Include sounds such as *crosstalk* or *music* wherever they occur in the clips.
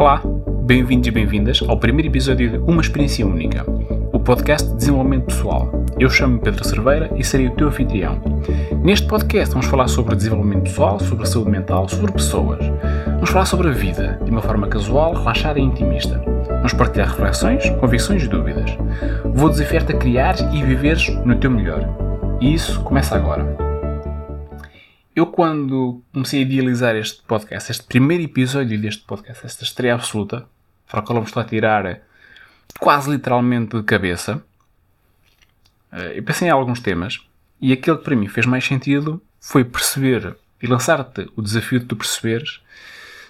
Olá, bem-vindos e bem-vindas ao primeiro episódio de Uma Experiência Única, o podcast de desenvolvimento pessoal. Eu chamo-me Pedro Cerveira e serei o teu anfitrião. Neste podcast vamos falar sobre desenvolvimento pessoal, sobre saúde mental, sobre pessoas. Vamos falar sobre a vida, de uma forma casual, relaxada e intimista. Vamos partilhar reflexões, convicções e dúvidas. Vou desafiar-te a criar e viveres no teu melhor. E isso começa agora. Eu, quando comecei a idealizar este podcast, este primeiro episódio deste podcast, esta estreia absoluta, para a qual vamos lá tirar quase literalmente de cabeça, eh, eu pensei em alguns temas e aquele que para mim fez mais sentido foi perceber e lançar-te o desafio de tu perceberes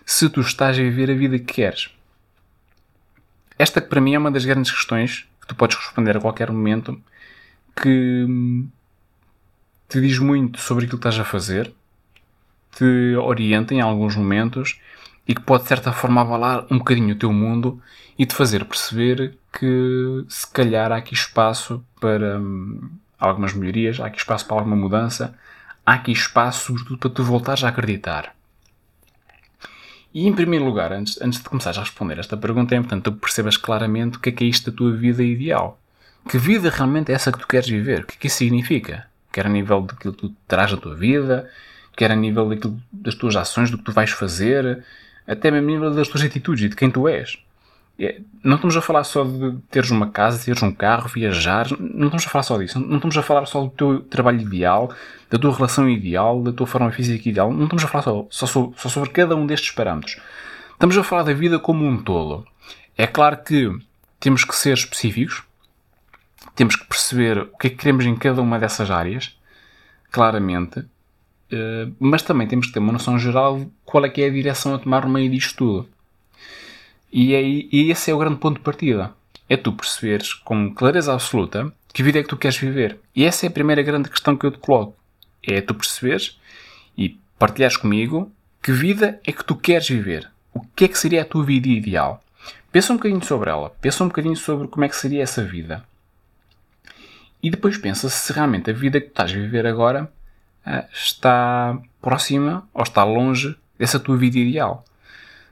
se tu estás a viver a vida que queres. Esta que para mim é uma das grandes questões que tu podes responder a qualquer momento que te diz muito sobre aquilo que estás a fazer, te orienta em alguns momentos e que pode de certa forma avalar um bocadinho o teu mundo e te fazer perceber que se calhar há aqui espaço para hum, algumas melhorias, há aqui espaço para alguma mudança, há aqui espaço sobretudo para tu voltares a acreditar. E em primeiro lugar, antes, antes de começares a responder esta pergunta, é importante tu percebas claramente o que é que é isto da tua vida ideal. Que vida realmente é essa que tu queres viver? O que é que isso significa? Quer a nível daquilo que tu traz na tua vida, quer a nível daquilo, das tuas ações, do que tu vais fazer, até mesmo a nível das tuas atitudes e de quem tu és. É, não estamos a falar só de teres uma casa, teres um carro, viajar, não estamos a falar só disso. Não estamos a falar só do teu trabalho ideal, da tua relação ideal, da tua forma física ideal. Não estamos a falar só, só, só sobre cada um destes parâmetros. Estamos a falar da vida como um todo. É claro que temos que ser específicos, temos que perceber o que é que queremos em cada uma dessas áreas, claramente, eh, mas também temos que ter uma noção geral de qual é que é a direção a tomar no meio disto tudo. E, aí, e esse é o grande ponto de partida. É tu perceberes com clareza absoluta que vida é que tu queres viver. E essa é a primeira grande questão que eu te coloco. É tu perceberes e partilhares comigo que vida é que tu queres viver. O que é que seria a tua vida ideal? Pensa um bocadinho sobre ela. Pensa um bocadinho sobre como é que seria essa vida. E depois pensa se realmente a vida que estás a viver agora uh, está próxima ou está longe dessa tua vida ideal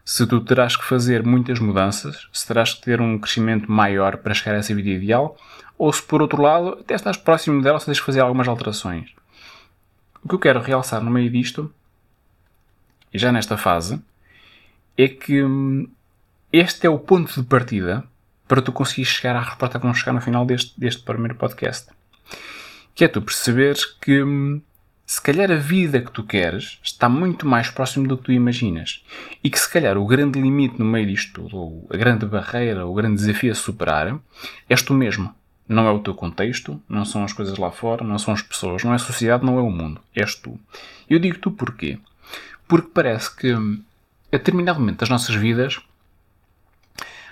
se tu terás que fazer muitas mudanças, se terás que ter um crescimento maior para chegar a essa vida ideal, ou se por outro lado até estás próximo dela, se tens que fazer algumas alterações. O que eu quero realçar no meio disto, e já nesta fase, é que hum, este é o ponto de partida para tu conseguires chegar à resposta que vamos chegar no final deste, deste primeiro podcast. Que é tu perceberes que hum, se calhar a vida que tu queres está muito mais próximo do que tu imaginas. E que se calhar o grande limite no meio disto tudo, ou a grande barreira, o grande desafio a superar, és tu mesmo. Não é o teu contexto, não são as coisas lá fora, não são as pessoas, não é a sociedade, não é o mundo. És tu. Eu digo tu porquê? Porque parece que a determinado momento das nossas vidas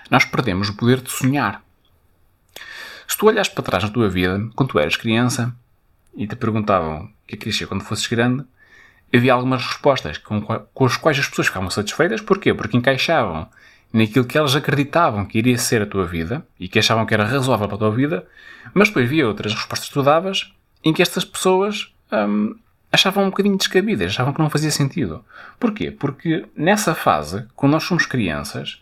nós perdemos o poder de sonhar. Se tu olhas para trás na tua vida, quando tu eras criança, e te perguntavam o que é querias ser quando fosses grande, havia algumas respostas com, com as quais as pessoas ficavam satisfeitas. Porquê? Porque encaixavam naquilo que elas acreditavam que iria ser a tua vida e que achavam que era razoável para a tua vida, mas depois havia outras respostas que tu davas em que estas pessoas hum, achavam um bocadinho descabidas, achavam que não fazia sentido. Porquê? Porque nessa fase, quando nós somos crianças,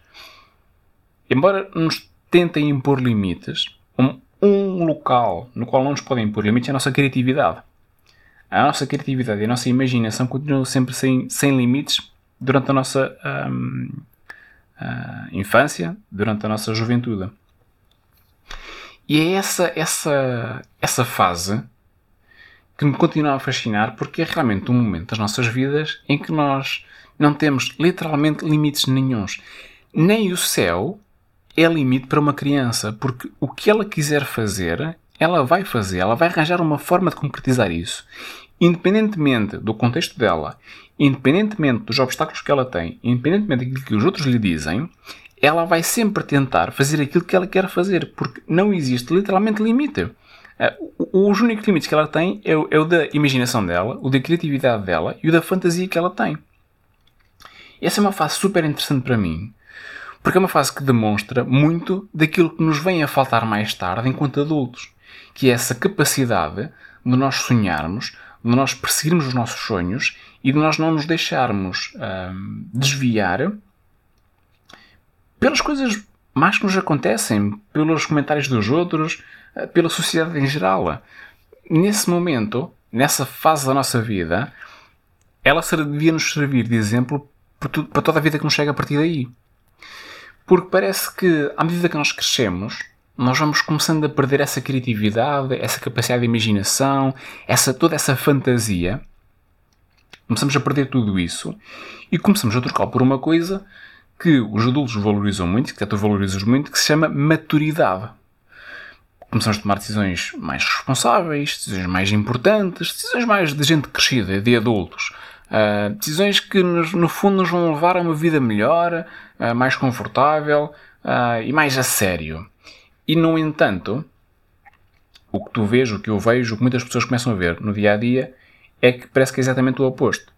embora nos tentem impor limites, um, um local no qual não nos podem impor limites é a nossa criatividade. A nossa criatividade e a nossa imaginação continuam sempre sem, sem limites durante a nossa um, uh, infância, durante a nossa juventude. E é essa, essa, essa fase que me continua a fascinar porque é realmente um momento das nossas vidas em que nós não temos literalmente limites nenhums. Nem o céu é limite para uma criança, porque o que ela quiser fazer, ela vai fazer, ela vai arranjar uma forma de concretizar isso. Independentemente do contexto dela, independentemente dos obstáculos que ela tem, independentemente daquilo que os outros lhe dizem, ela vai sempre tentar fazer aquilo que ela quer fazer, porque não existe literalmente limite. Eh, os únicos limites que ela tem é o, é o da imaginação dela, o da criatividade dela e o da fantasia que ela tem. Essa é uma fase super interessante para mim, porque é uma fase que demonstra muito daquilo que nos vem a faltar mais tarde enquanto adultos, que é essa capacidade de nós sonharmos, de nós perseguirmos os nossos sonhos e de nós não nos deixarmos hum, desviar pelas coisas más que nos acontecem, pelos comentários dos outros, eh, pela sociedade em geral. Nesse momento, nessa fase da nossa vida, ela devia nos servir de exemplo para toda a vida que nos chega a partir daí. Porque parece que, à medida que nós crescemos, nós vamos começando a perder essa criatividade, essa capacidade de imaginação, essa, toda essa fantasia. Começamos a perder tudo isso e começamos a trocar por uma coisa que os adultos valorizam muito, que tu valorizas muito, que se chama maturidade. Começamos a tomar decisões mais responsáveis, decisões mais importantes, decisões mais de gente crescida, de adultos. Uh, decisões que, nos, no fundo, nos vão levar a uma vida melhor, uh, mais confortável uh, e mais a sério. E, no entanto, o que tu vês, o que eu vejo, o que muitas pessoas começam a ver no dia a dia, é que parece que é exatamente o oposto.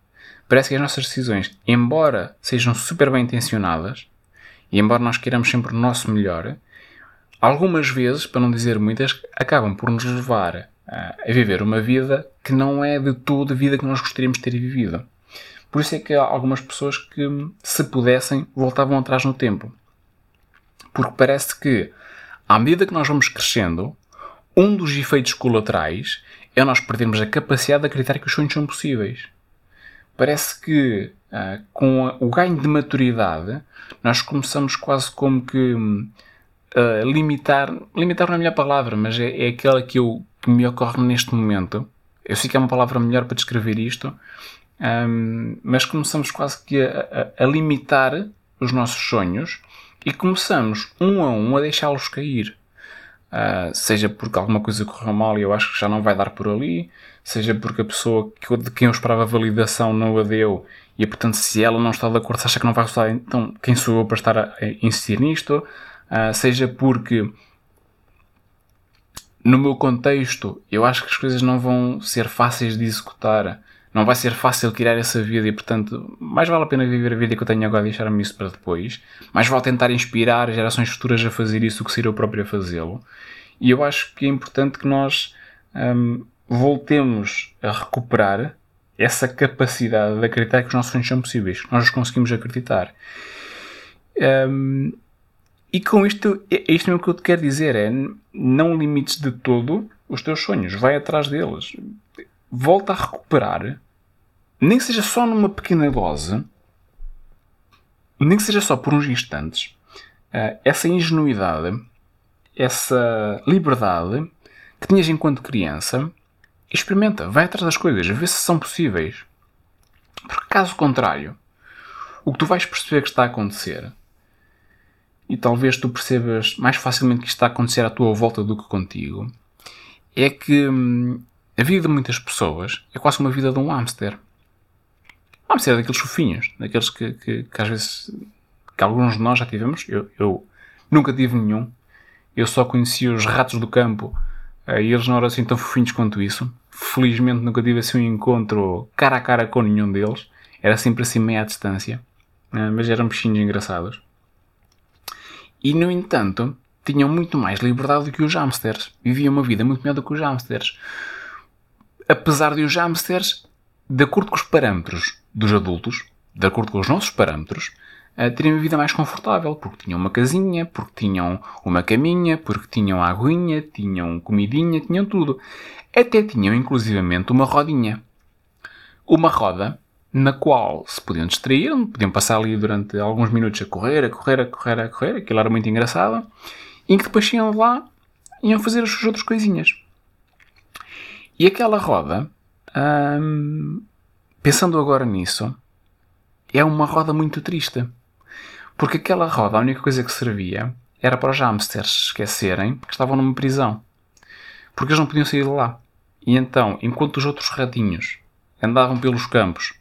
Parece que as nossas decisões, embora sejam super bem intencionadas, e embora nós queiramos sempre o nosso melhor, algumas vezes, para não dizer muitas, acabam por nos levar a viver uma vida que não é de toda a vida que nós gostaríamos de ter vivido. Por isso é que há algumas pessoas que, se pudessem, voltavam atrás no tempo. Porque parece que, à medida que nós vamos crescendo, um dos efeitos colaterais é nós perdermos a capacidade de acreditar que os sonhos são possíveis. Parece que, uh, com o ganho de maturidade, nós começamos quase como que uh, limitar limitar não é a minha palavra, mas é, é aquela que eu que me ocorre neste momento. Eu sei que é uma palavra melhor para descrever isto, um, mas começamos quase que a, a, a, limitar os nossos sonhos e começamos um a um a deixá-los cair. Uh, seja porque alguma coisa correu mal e eu acho que já não vai dar por ali, seja porque a pessoa de quem eu esperava validação não a deu e portanto se ela não está de acordo, se acha que não vai resultar, então quem sou eu para estar a, a insistir nisto? Uh, seja porque no meu contexto, eu acho que as coisas não vão ser fáceis de executar. Não vai ser fácil criar essa vida e, portanto, mais vale a pena viver a vida que eu tenho agora e deixar-me isso para depois. Mais vale tentar inspirar gerações futuras a fazer isso do que ser eu próprio a fazê-lo. E eu acho que é importante que nós hum, voltemos a recuperar essa capacidade de acreditar que os nossos sonhos são possíveis, que nós os conseguimos acreditar. Um, e com isto, é, é isto mesmo que eu te quero dizer: é não limites de todo os teus sonhos, vai atrás deles. Volta a recuperar, nem que seja só numa pequena dose, nem que seja só por uns instantes, eh, essa ingenuidade, essa liberdade que tinhas enquanto criança. Experimenta, vai atrás das coisas, vê se são possíveis. Porque caso contrário, o que tu vais perceber que está a acontecer e talvez tu percebas mais facilmente que isto está a acontecer à tua volta do que contigo, é que hum, a vida de muitas pessoas é quase uma vida de um hamster. Um hamster é daqueles fofinhos, daqueles que, que, que, às vezes que alguns de nós já tivemos. Eu, eu nunca tive nenhum. Eu só conhecia os ratos do campo eh, e eles não eram assim tão fofinhos quanto isso. Felizmente nunca tive assim um encontro cara a cara com nenhum deles. Era sempre assim meia à distância. Eh, mas eram bichinhos engraçados e, no entanto, tinham muito mais liberdade do que os hamsters. Viviam uma vida muito melhor do que os hamsters. Apesar de os hamsters, de acordo com os parâmetros dos adultos, de acordo com os nossos parâmetros, uh, terem uma vida mais confortável, porque tinham uma casinha, porque tinham uma caminha, porque tinham aguinha, tinham comidinha, tinham tudo. Até tinham, inclusivamente, uma rodinha. Uma roda na qual se podiam distrair, podiam passar ali durante alguns minutos a correr, a correr, a correr, a correr, aquilo era muito engraçado, e que depois iam lá e iam fazer as suas outras coisinhas. E aquela roda, hum, pensando agora nisso, é uma roda muito triste. Porque aquela roda, a única coisa que servia era para os hamsters esquecerem que estavam numa prisão. Porque eles não podiam sair de lá. E então, enquanto os outros ratinhos andavam pelos campos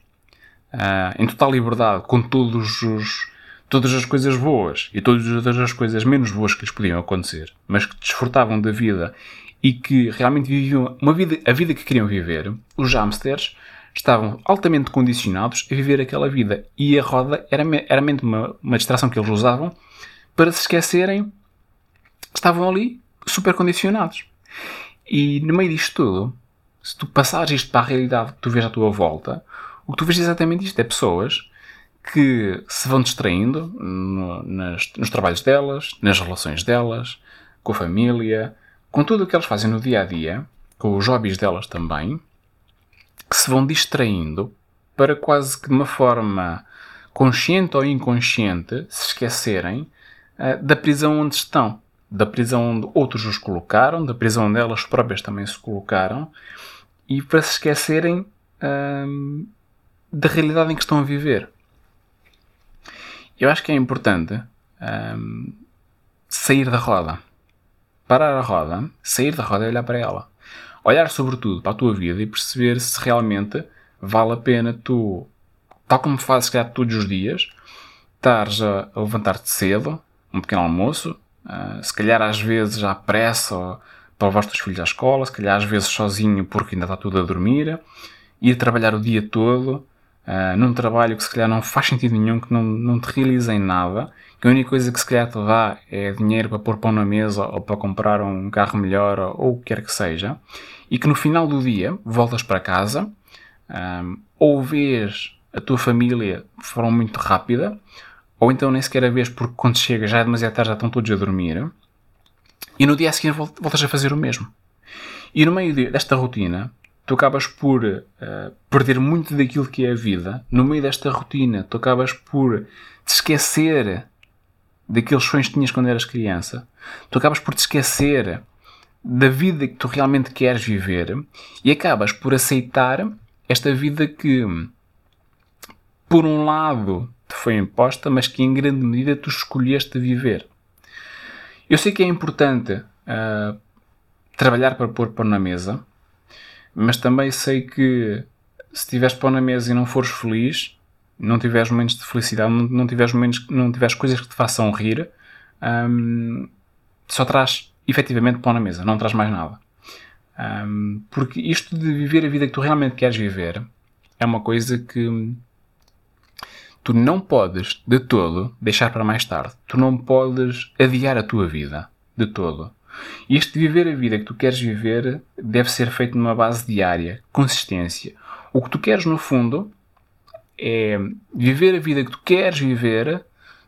uh, em total liberdade, com todos os, todas as coisas boas e todas as coisas menos boas que lhes podiam acontecer, mas que desfrutavam da vida e que realmente viviam uma vida, a vida que queriam viver, os hamsters estavam altamente condicionados a viver aquela vida e a roda era meramente uma, uma distração que eles usavam para se esquecerem estavam ali super condicionados. E no meio disto tudo, se tu passares isto para a realidade que tu vês à tua volta, o que tu vês é exatamente isto: é pessoas que se vão distraindo no, nas, nos trabalhos delas, nas relações delas, com a família, com tudo o que elas fazem no dia a dia, com os hobbies delas também, que se vão distraindo para quase que de uma forma consciente ou inconsciente se esquecerem uh, da prisão onde estão, da prisão onde outros os colocaram, da prisão onde elas próprias também se colocaram, e para se esquecerem uh, da realidade em que estão a viver. Eu acho que é importante um, sair da roda. Parar a roda, sair da roda e olhar para ela. Olhar sobretudo para a tua vida e perceber se realmente vale a pena tu, tal como fazes calhar, todos os dias, estares a, a levantar-te cedo, um pequeno almoço, uh, se calhar às vezes à pressa para levar os teus filhos à escola, se calhar às vezes sozinho porque ainda está tudo a dormir, ir trabalhar o dia todo, uh, num trabalho que se calhar não faz sentido nenhum, que não, não te realiza em nada, que a única coisa que se calhar te dá é dinheiro para pôr pão na mesa ou para comprar um carro melhor ou, o que quer que seja, e que no final do dia voltas para casa, um, ah, ou vês a tua família de forma muito rápida, ou então nem sequer a vês porque quando chega já é demasiado tarde, já estão todos a dormir, e no dia seguinte voltas a fazer o mesmo. E no meio desta rotina, tu acabas por uh, perder muito daquilo que é a vida. No meio desta rotina, tu acabas por te esquecer daqueles sonhos que tinhas quando eras criança. Tu acabas por te esquecer da vida que tu realmente queres viver e acabas por aceitar esta vida que, por um lado, te foi imposta, mas que em grande medida tu escolheste viver. Eu sei que é importante uh, trabalhar para pôr pão na mesa, mas também sei que se tiveres pão na mesa e não fores feliz, não tiveres momentos de felicidade, não, tiveres momentos, não tiveres coisas que te façam rir, hum, só traz efetivamente pão na mesa, não traz mais nada. Hum, porque isto de viver a vida que tu realmente queres viver é uma coisa que tu não podes de todo deixar para mais tarde. Tu não podes adiar a tua vida de todo. Este viver a vida que tu queres viver deve ser feito numa base diária, consistência. O que tu queres, no fundo, é viver a vida que tu queres viver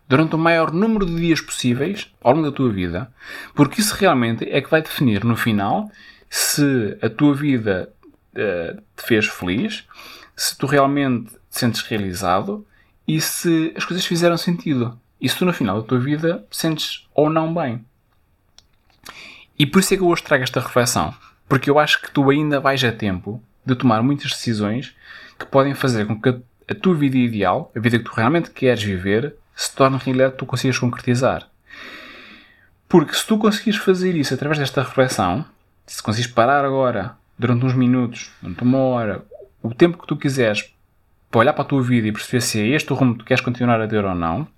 durante o maior número de dias possíveis ao longo da tua vida, porque isso realmente é que vai definir no final se a tua vida uh, te fez feliz, se tu realmente te sentes realizado e se as coisas fizeram sentido. E se tu no final da tua vida sentes ou não bem. E por isso é que eu hoje trago esta reflexão. Porque eu acho que tu ainda vais a tempo de tomar muitas decisões que podem fazer com que a tua vida ideal, a vida que tu realmente queres viver, se torne realidade que tu consigas concretizar. Porque se tu conseguires fazer isso através desta reflexão, se conseguires parar agora, durante uns minutos, durante uma hora, o tempo que tu quiseres, para olhar para a tua vida e perceber se é este o rumo que tu queres continuar a ter ou não,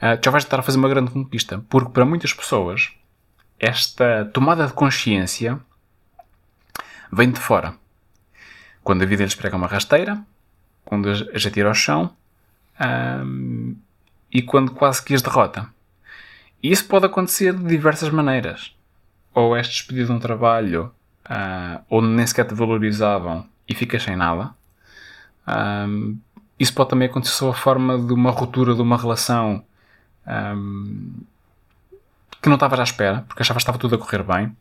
ah, já vais estar a fazer uma grande conquista. Porque para muitas pessoas, esta tomada de consciência vem de fora. Quando a vida lhes prega uma rasteira, quando as atira ao chão e quando quase que as derrota. E isso pode acontecer de diversas maneiras. Ou és despedido de um trabalho uh, onde nem sequer te valorizavam e ficas sem nada. Um, isso pode também acontecer sob a forma de uma ruptura de uma relação um, que não estavas à espera, porque achavas que estava tudo a correr bem.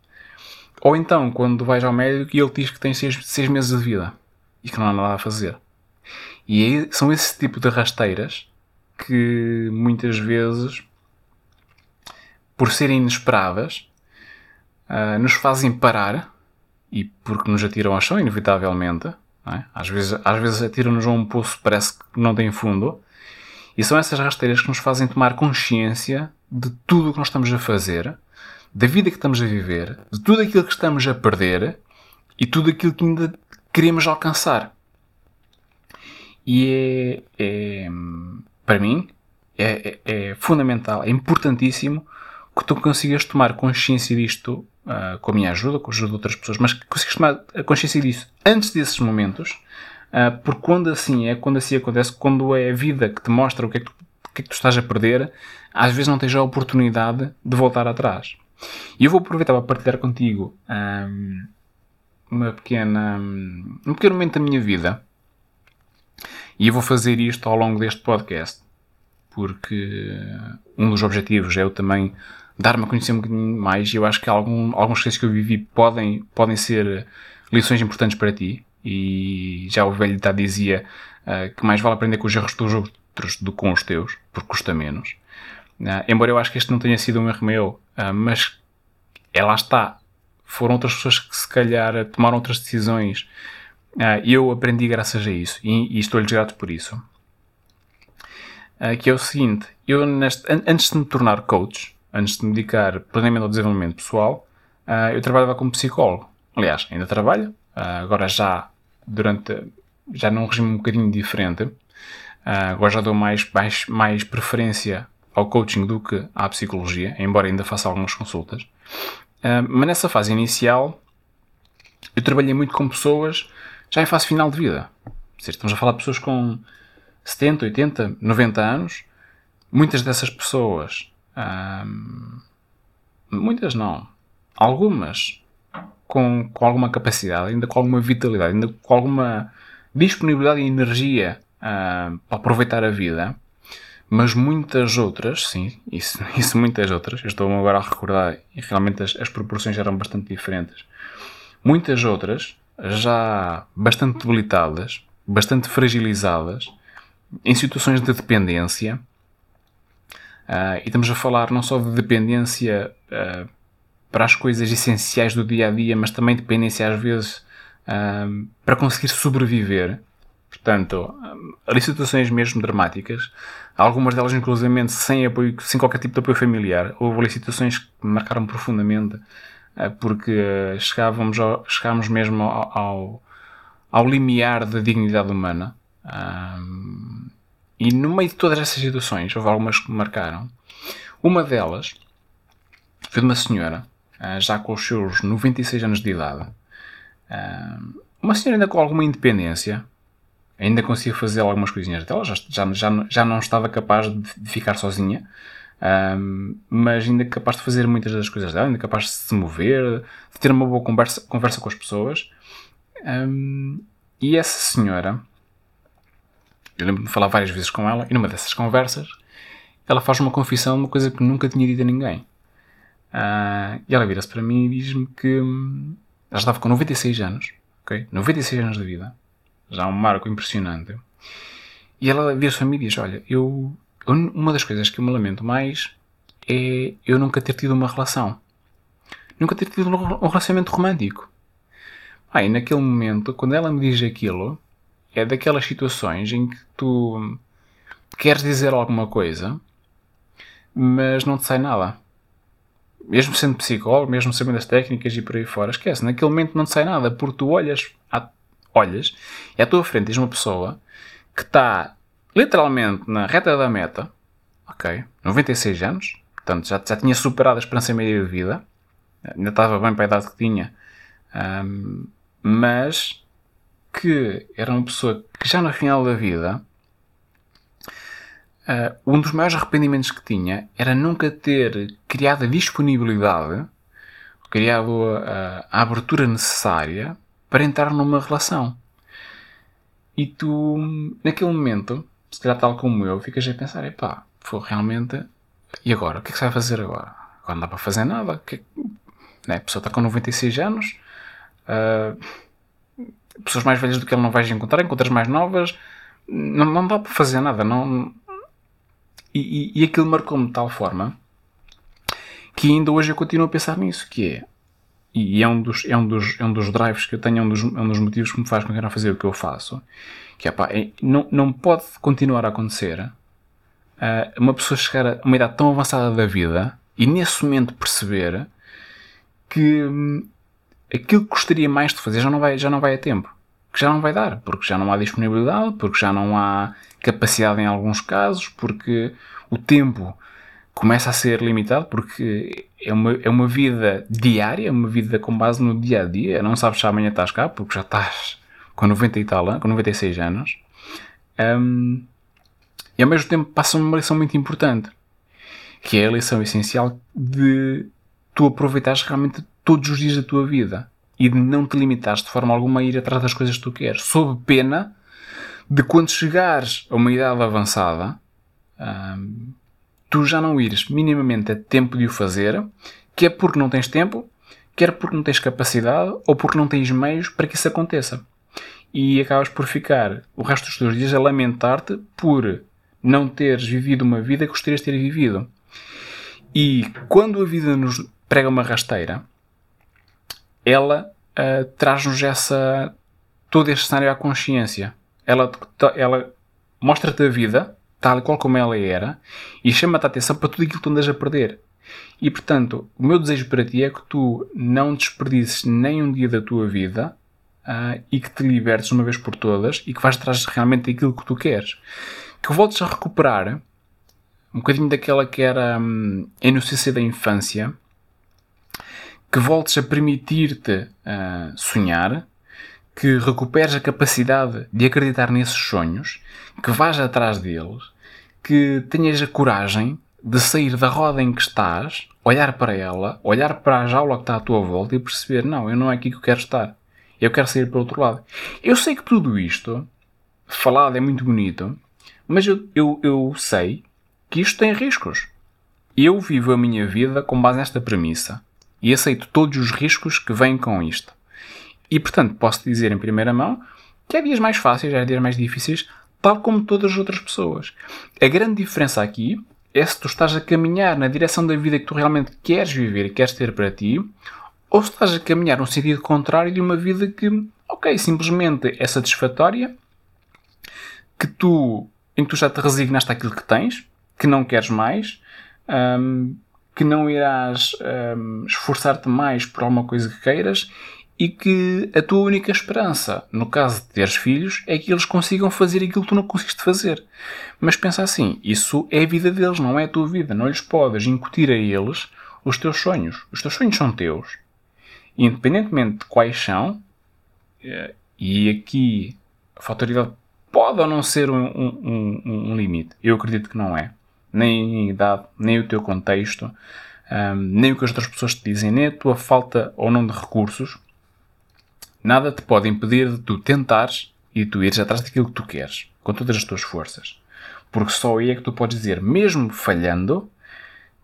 Ou então, quando vais ao médico e ele diz que tem seis, seis meses de vida e que não há nada a fazer. E aí, são esse tipo de rasteiras que muitas vezes, por serem inesperadas, uh, nos fazem parar e porque nos atiram ao chão, inevitavelmente. É? Às vezes, às vezes atiram-nos a um poço que parece que não tem fundo. E são essas rasteiras que nos fazem tomar consciência de tudo o que nós estamos a fazer, da vida que estamos a viver, de tudo aquilo que estamos a perder e tudo aquilo que ainda queremos alcançar. E é, é para mim, é, é, é, fundamental, é importantíssimo que tu consigas tomar consciência disto uh, com a minha ajuda, com a ajuda de outras pessoas, mas que consigas tomar a consciência disso antes desses momentos, uh, porque quando assim é, quando assim acontece, quando é a vida que te mostra o que é que tu, que é que tu estás a perder, às vezes não tens a oportunidade de voltar atrás. E eu vou aproveitar para partilhar contigo um, uma pequena, um pequeno momento da minha vida. E eu vou fazer isto ao longo deste podcast, porque um dos objetivos é eu também dar-me a conhecer um bocadinho mais e eu acho que algum, algumas coisas que eu vivi podem, podem ser lições importantes para ti. E já o velho tá dizia uh, que mais vale aprender com os erros dos outros do que com os teus, porque custa menos. Uh, embora eu acho que este não tenha sido um erro meu, uh, mas é lá está. Foram outras pessoas que se calhar tomaram outras decisões e eu aprendi graças a isso e, e estou-lhes grato por isso. que é o seguinte, eu neste, an antes de me tornar coach, antes de me dedicar plenamente ao desenvolvimento pessoal, eu trabalhava como psicólogo. Aliás, ainda trabalho, agora já durante já num regime um bocadinho diferente. Uh, agora já dou mais, mais, mais preferência ao coaching do que à psicologia, embora ainda faça algumas consultas. Uh, mas nessa fase inicial, eu trabalhei muito com pessoas já em fase final de vida. Seja, estamos a falar de pessoas com 70, 80, 90 anos. Muitas dessas pessoas, muitas não, algumas com, com alguma capacidade, ainda com alguma vitalidade, ainda com alguma disponibilidade e energia uh, para aproveitar a vida, mas muitas outras, sim, isso, *laughs* isso muitas outras, eu estou agora a recordar e realmente as, as proporções eram bastante diferentes. Muitas outras, já bastante debilitadas, bastante fragilizadas, em situações de dependência, uh, e estamos a falar não só de dependência uh, para as coisas essenciais do dia a dia, mas também dependência às vezes um, para conseguir sobreviver. Portanto, ali situações mesmo dramáticas, algumas delas inclusivamente sem apoio, sem qualquer tipo de apoio familiar. Houve ali situações que me marcaram profundamente uh, porque chegávamos, ao, chegávamos mesmo ao, ao, ao limiar da dignidade humana. Um, e no meio de todas essas situações, houve algumas que me marcaram. Uma delas foi de uma senhora ah, já com os seus 96 anos de idade. Ah, uma senhora ainda com alguma independência, ainda conseguia fazer algumas coisinhas dela, já, já, já, já não estava capaz de, ficar sozinha, ah, mas ainda capaz de fazer muitas das coisas dela, ainda capaz de se mover, de ter uma boa conversa, conversa com as pessoas. E essa senhora, eu lembro-me de falar várias vezes com ela, e numa dessas conversas, ela faz uma confissão uma coisa que nunca tinha dito a ninguém. Uh, e ela vira-se para mim e diz-me que hum, ela estava com 96 anos, ok? 96 anos de vida, já um marco impressionante. E ela vira-se para mim e diz: Olha, eu, uma das coisas que eu me lamento mais é eu nunca ter tido uma relação, nunca ter tido um relacionamento romântico. Ah, e naquele momento, quando ela me diz aquilo, é daquelas situações em que tu queres dizer alguma coisa, mas não te sai nada mesmo sendo psicólogo, mesmo sabendo as técnicas e por aí fora, esquece, naquele momento não sai nada, porque tu olhas, à, olhas e à tua frente tens uma pessoa que está literalmente na reta da meta, ok, 96 anos, portanto já, já tinha superado a esperança média de vida, ainda estava bem para a idade que tinha, um, mas que era uma pessoa que já no final da vida Uh, um dos maiores arrependimentos que tinha era nunca ter criado a disponibilidade, criado a, a abertura necessária para entrar numa relação. E tu, naquele momento, se calhar tal como eu, ficas a pensar: epá, foi realmente. E agora? O que é que se vai fazer agora? Agora não dá para fazer nada. Que, né? A pessoa está com 96 anos, uh, pessoas mais velhas do que ele não vais encontrar, encontras mais novas, não, não dá para fazer nada. Não, e, e, e aquilo marcou-me de tal forma que ainda hoje eu continuo a pensar nisso, que é e é um dos, é um dos, é um dos drives que eu tenho, é um dos, é um dos motivos que me faz continuar a fazer o que eu faço, que é pá, é, não, não pode continuar a acontecer uh, uma pessoa chegar a uma idade tão avançada da vida e nesse momento perceber que hum, aquilo que gostaria mais de fazer já não vai, já não vai a tempo, que já não vai dar, porque já não há disponibilidade, porque já não há capacidade em alguns casos, porque o tempo começa a ser limitado, porque é uma, é uma vida diária, é uma vida com base no dia a dia. Não sabes se amanhã estás cá, porque já estás com 90 e tal, com 96 anos. Um, e ao mesmo tempo passa uma lição muito importante, que é a lição essencial de tu aproveitares realmente todos os dias da tua vida e de não te limitares de forma alguma a ir atrás das coisas que tu queres, sob pena de quando chegares a uma idade avançada, tu já não ires minimamente a tempo de o fazer, quer porque não tens tempo, quer porque não tens capacidade ou porque não tens meios para que isso aconteça. E acabas por ficar o resto dos teus dias a lamentar-te por não teres vivido uma vida que gostarias de ter vivido. E quando a vida nos prega uma rasteira, ela uh, traz-nos essa todo este cenário à consciência. Ela, ela mostra-te a vida tal qual como ela era e chama-te a atenção para tudo aquilo que tu andas a perder. E portanto, o meu desejo para ti é que tu não desperdices nem um dia da tua vida uh, e que te libertes uma vez por todas e que vais atrás realmente aquilo que tu queres. Que voltes a recuperar um bocadinho daquela que era hum, a inocência da infância, que voltes a permitir-te uh, sonhar, que recuperes a capacidade de acreditar nesses sonhos, que vás atrás deles, que tenhas a coragem de sair da roda em que estás, olhar para ela, olhar para a jaula que está à tua volta e perceber: não, eu não é aqui que eu quero estar. Eu quero sair para o outro lado. Eu sei que tudo isto, falado, é muito bonito, mas eu, eu, eu sei que isto tem riscos. Eu vivo a minha vida com base nesta premissa e aceito todos os riscos que vêm com isto. E, portanto, posso dizer em primeira mão que há dias mais fáceis, há dias mais difíceis, tal como todas as outras pessoas. A grande diferença aqui é se tu estás a caminhar na direção da vida que tu realmente queres viver e queres ter para ti, ou se estás a caminhar no sentido contrário de uma vida que, ok, simplesmente é satisfatória, que tu, em que tu já te resignaste àquilo que tens, que não queres mais, um, que não irás um, esforçar-te mais por alguma coisa que queiras e que a tua única esperança, no caso de teres filhos, é que eles consigam fazer aquilo que tu não conseguiste fazer. Mas pensa assim, isso é a vida deles, não é a tua vida. Não lhes podes incutir a eles os teus sonhos. Os teus sonhos são teus. Independentemente de quais são, eh, e aqui a fatalidade pode ou não ser um, um, um, um, limite. Eu acredito que não é. Nem idade, nem o teu contexto, nem o que as outras pessoas te dizem, nem a tua falta ou não de recursos Nada te pode impedir de tu tentares e tu ires atrás daquilo que tu queres, com todas as tuas forças. Porque só aí é que tu podes dizer, mesmo falhando,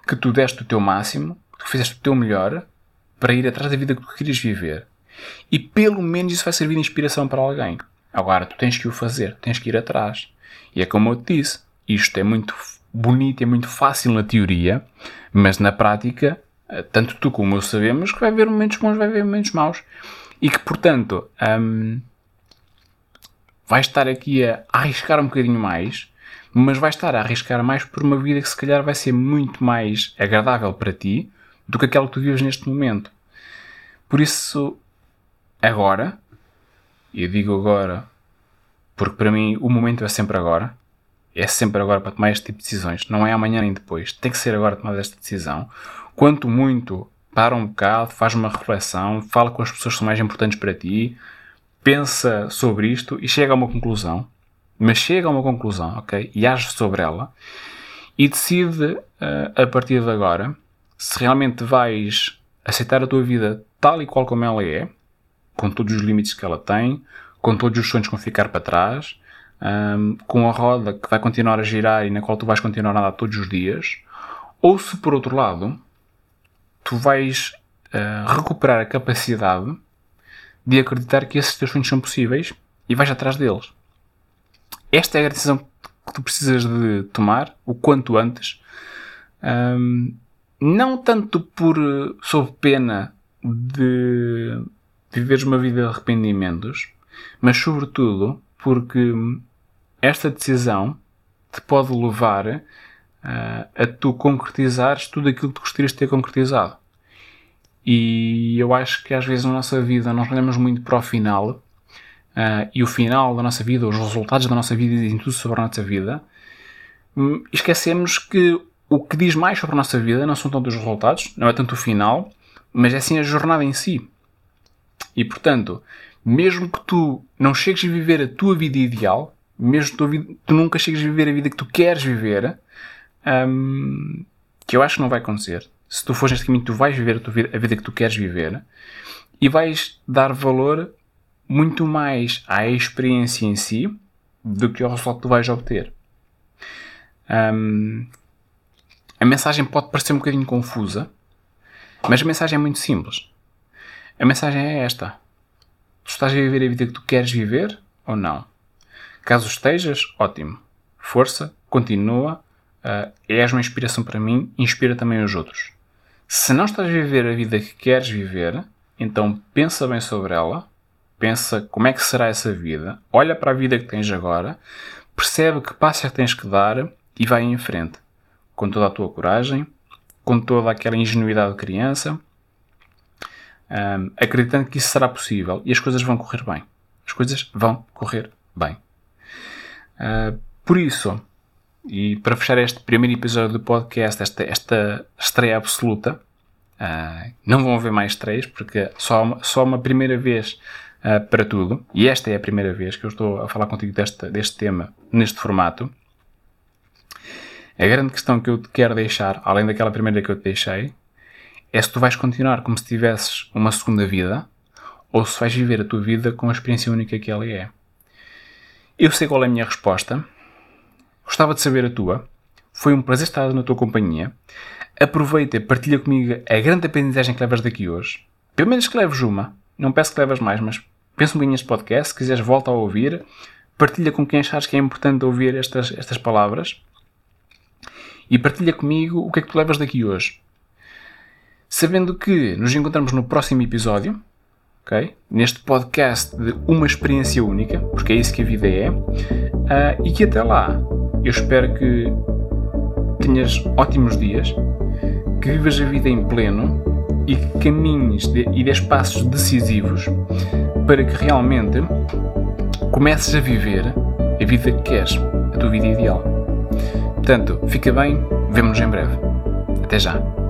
que tu deste o teu máximo, que fizeste o teu melhor para ir atrás da vida que tu querias viver. E pelo menos isso vai servir de inspiração para alguém. Agora, tu tens que o fazer, tens que ir atrás. E é como eu te disse, isto é muito bonito, é muito fácil na teoria, mas na prática, eh, tanto tu como eu sabemos que vai haver momentos bons, vai haver momentos maus e que, portanto, um, vai estar aqui a arriscar um bocadinho mais, mas vai estar a arriscar mais por uma vida que se calhar vai ser muito mais agradável para ti do que aquela que tu vives neste momento. Por isso, agora, e eu digo agora porque para mim o momento é sempre agora, é sempre agora para tomar este tipo de decisões, não é amanhã nem depois, tem que ser agora tomar esta decisão. Quanto muito para um bocado, faz uma reflexão, fala com as pessoas que são mais importantes para ti, pensa sobre isto e chega a uma conclusão. Mas chega a uma conclusão, ok? E age sobre ela e decide uh, a partir de agora se realmente vais aceitar a tua vida tal e qual como ela é, com todos os limites que ela tem, com todos os sonhos que vão ficar para trás, um, com a roda que vai continuar a girar e na qual tu vais continuar a andar todos os dias, ou se por outro lado tu vais uh, recuperar a capacidade de acreditar que esses teus sonhos são possíveis e vais atrás deles. Esta é a decisão que tu precisas de tomar o quanto antes. Um, não tanto por sob pena de viveres uma vida de arrependimentos, mas sobretudo porque esta decisão te pode levar uh, a tu concretizares tudo aquilo que tu gostarias de ter concretizado. E eu acho que às vezes na nossa vida nós olhamos muito para o final uh, e o final da nossa vida, os resultados da nossa vida dizem tudo sobre a nossa vida. Um, esquecemos que o que diz mais sobre a nossa vida não são tanto os resultados, não é tanto o final, mas é sim a jornada em si. E portanto, mesmo que tu não chegues a viver a tua vida ideal, mesmo que tu, nunca chegues a viver a vida que tu queres viver, um, que eu acho que não vai acontecer. Se tu fores neste caminho, tu vais viver a, vida, a vida que tu queres viver e vais dar valor muito mais à experiência em si do que o resultado que tu vais obter. Um, a mensagem pode parecer um bocadinho confusa, mas a mensagem é muito simples. A mensagem é esta: tu estás a viver a vida que tu queres viver ou não? Caso estejas, ótimo. Força, continua. Uh, és uma inspiração para mim, inspira também os outros. Se não estás a viver a vida que queres viver, então pensa bem sobre ela, pensa como é que será essa vida, olha para a vida que tens agora, percebe que passos é tens que dar e vai em frente. Com toda a tua coragem, com toda aquela ingenuidade de criança, um, acreditando que isso será possível e as coisas vão correr bem. As coisas vão correr bem. Uh, por isso, e para fechar este primeiro episódio do podcast, esta, esta estreia absoluta, uh, não vão haver mais três, porque só, só uma primeira vez uh, para tudo, e esta é a primeira vez que eu estou a falar contigo deste, deste tema neste formato. A grande questão que eu te quero deixar, além daquela primeira que eu te deixei, é se tu vais continuar como se tivesses uma segunda vida ou se vais viver a tua vida com a experiência única que ela é. Eu sei qual é a minha resposta, gostava de saber a tua. Foi um prazer estar na tua companhia. Aproveita e partilha comigo a grande aprendizagem que levas daqui hoje. Pelo menos que leves uma. Não peço que leves mais, mas pensa um bocadinho neste podcast. Se quiseres, volta a ouvir. Partilha com quem achares que é importante ouvir estas, estas palavras e partilha comigo o que é que tu levas daqui hoje. Sabendo que nos encontramos no próximo episódio, ok? Neste podcast de uma experiência única, porque é isso que a vida é, uh, e que até lá eu espero que tenhas ótimos dias, que vivas a vida em pleno e que caminhes de, e des passos decisivos para que realmente comeces a viver a vida que queres, a tua vida ideal. Portanto, fica bem, vemo-nos em breve. Até já!